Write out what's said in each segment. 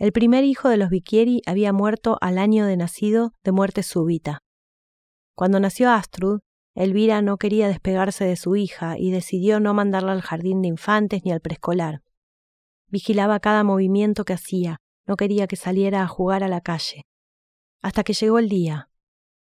El primer hijo de los Bicchieri había muerto al año de nacido de muerte súbita. Cuando nació Astrud, Elvira no quería despegarse de su hija y decidió no mandarla al jardín de infantes ni al preescolar. Vigilaba cada movimiento que hacía, no quería que saliera a jugar a la calle. Hasta que llegó el día.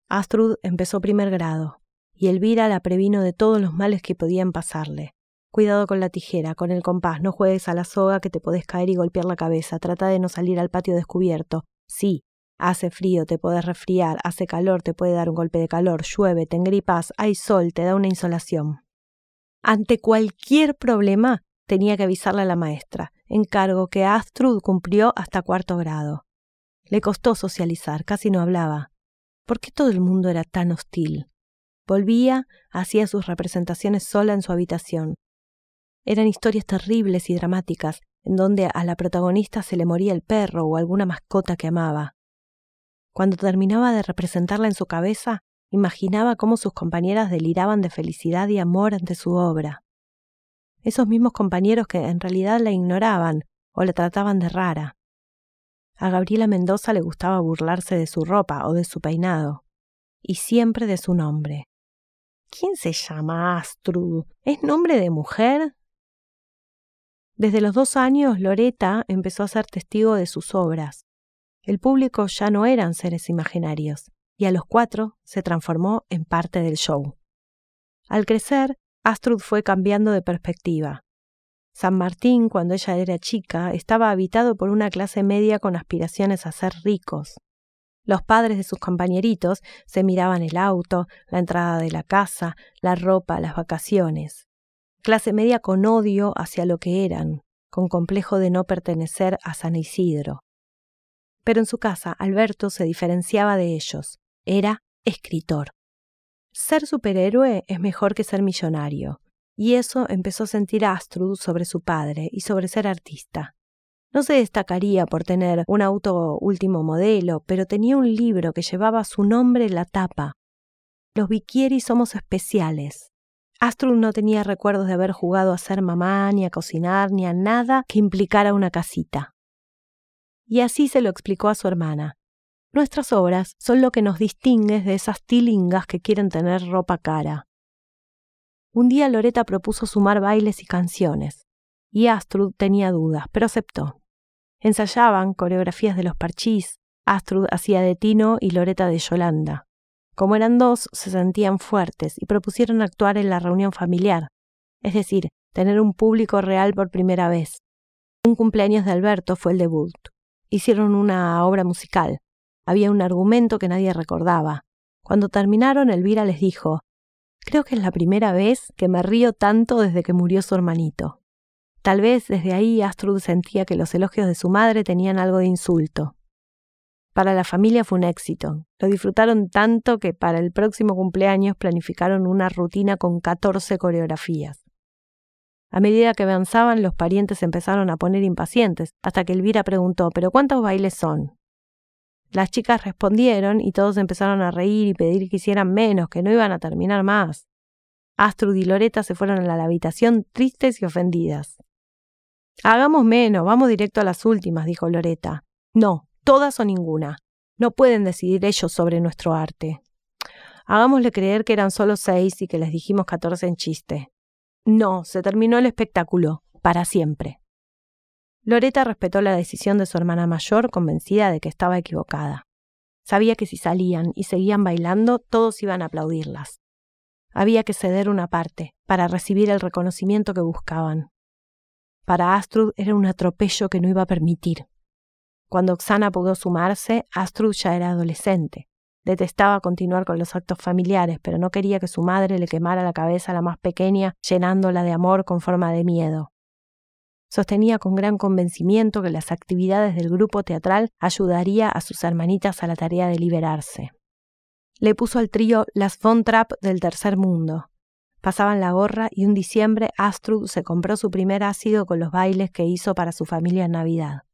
Astrud empezó primer grado, y Elvira la previno de todos los males que podían pasarle. Cuidado con la tijera, con el compás, no juegues a la soga que te podés caer y golpear la cabeza, trata de no salir al patio descubierto. Sí, hace frío, te podés resfriar, hace calor, te puede dar un golpe de calor, llueve, te engripas, hay sol, te da una insolación. Ante cualquier problema tenía que avisarle a la maestra, encargo que Astrud cumplió hasta cuarto grado. Le costó socializar, casi no hablaba. ¿Por qué todo el mundo era tan hostil? Volvía, hacía sus representaciones sola en su habitación. Eran historias terribles y dramáticas, en donde a la protagonista se le moría el perro o alguna mascota que amaba. Cuando terminaba de representarla en su cabeza, imaginaba cómo sus compañeras deliraban de felicidad y amor ante su obra esos mismos compañeros que en realidad la ignoraban o la trataban de rara. A Gabriela Mendoza le gustaba burlarse de su ropa o de su peinado, y siempre de su nombre. ¿Quién se llama Astrud? ¿Es nombre de mujer? Desde los dos años, Loreta empezó a ser testigo de sus obras. El público ya no eran seres imaginarios, y a los cuatro se transformó en parte del show. Al crecer, Astrud fue cambiando de perspectiva. San Martín, cuando ella era chica, estaba habitado por una clase media con aspiraciones a ser ricos. Los padres de sus compañeritos se miraban el auto, la entrada de la casa, la ropa, las vacaciones. Clase media con odio hacia lo que eran, con complejo de no pertenecer a San Isidro. Pero en su casa Alberto se diferenciaba de ellos. Era escritor. Ser superhéroe es mejor que ser millonario, y eso empezó a sentir Astrud sobre su padre y sobre ser artista. No se destacaría por tener un auto último modelo, pero tenía un libro que llevaba su nombre en la tapa. Los Bicchieri somos especiales. Astrud no tenía recuerdos de haber jugado a ser mamá, ni a cocinar, ni a nada que implicara una casita. Y así se lo explicó a su hermana, Nuestras obras son lo que nos distingue de esas tilingas que quieren tener ropa cara. Un día Loreta propuso sumar bailes y canciones, y Astrud tenía dudas, pero aceptó. Ensayaban coreografías de los parchís, Astrud hacía de Tino y Loreta de Yolanda. Como eran dos, se sentían fuertes y propusieron actuar en la reunión familiar, es decir, tener un público real por primera vez. Un cumpleaños de Alberto fue el debut. Hicieron una obra musical, había un argumento que nadie recordaba. Cuando terminaron, Elvira les dijo, Creo que es la primera vez que me río tanto desde que murió su hermanito. Tal vez desde ahí Astrud sentía que los elogios de su madre tenían algo de insulto. Para la familia fue un éxito. Lo disfrutaron tanto que para el próximo cumpleaños planificaron una rutina con 14 coreografías. A medida que avanzaban, los parientes empezaron a poner impacientes, hasta que Elvira preguntó ¿Pero cuántos bailes son? Las chicas respondieron y todos empezaron a reír y pedir que hicieran menos, que no iban a terminar más. Astrud y Loreta se fueron a la habitación tristes y ofendidas. Hagamos menos, vamos directo a las últimas, dijo Loreta. No, todas o ninguna. No pueden decidir ellos sobre nuestro arte. Hagámosle creer que eran solo seis y que les dijimos catorce en chiste. No, se terminó el espectáculo, para siempre. Loreta respetó la decisión de su hermana mayor, convencida de que estaba equivocada. Sabía que si salían y seguían bailando, todos iban a aplaudirlas. Había que ceder una parte para recibir el reconocimiento que buscaban. Para Astrud era un atropello que no iba a permitir. Cuando Oxana pudo sumarse, Astrud ya era adolescente. Detestaba continuar con los actos familiares, pero no quería que su madre le quemara la cabeza a la más pequeña, llenándola de amor con forma de miedo. Sostenía con gran convencimiento que las actividades del grupo teatral ayudaría a sus hermanitas a la tarea de liberarse. Le puso al trío las Von Trapp del tercer mundo. Pasaban la gorra y un diciembre Astrud se compró su primer ácido con los bailes que hizo para su familia en Navidad.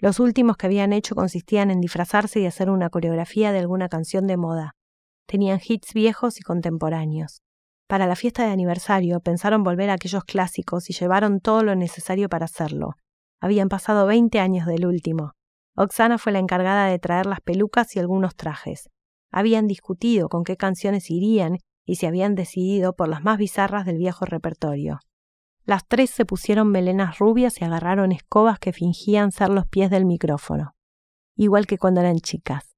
Los últimos que habían hecho consistían en disfrazarse y hacer una coreografía de alguna canción de moda. Tenían hits viejos y contemporáneos. Para la fiesta de aniversario pensaron volver a aquellos clásicos y llevaron todo lo necesario para hacerlo. Habían pasado veinte años del último. Oxana fue la encargada de traer las pelucas y algunos trajes. Habían discutido con qué canciones irían y se habían decidido por las más bizarras del viejo repertorio. Las tres se pusieron melenas rubias y agarraron escobas que fingían ser los pies del micrófono, igual que cuando eran chicas.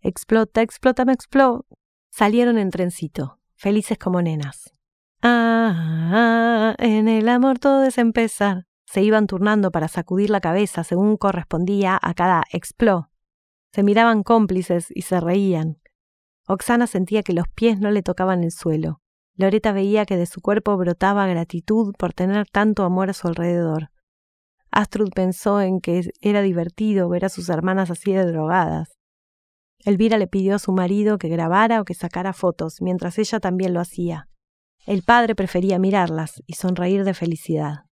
Explota, explota, me explota. Salieron en trencito, felices como nenas. Ah, en el amor todo es empezar. Se iban turnando para sacudir la cabeza según correspondía a cada expló. Se miraban cómplices y se reían. Oxana sentía que los pies no le tocaban el suelo. Loreta veía que de su cuerpo brotaba gratitud por tener tanto amor a su alrededor. Astrud pensó en que era divertido ver a sus hermanas así de drogadas. Elvira le pidió a su marido que grabara o que sacara fotos, mientras ella también lo hacía. El padre prefería mirarlas y sonreír de felicidad.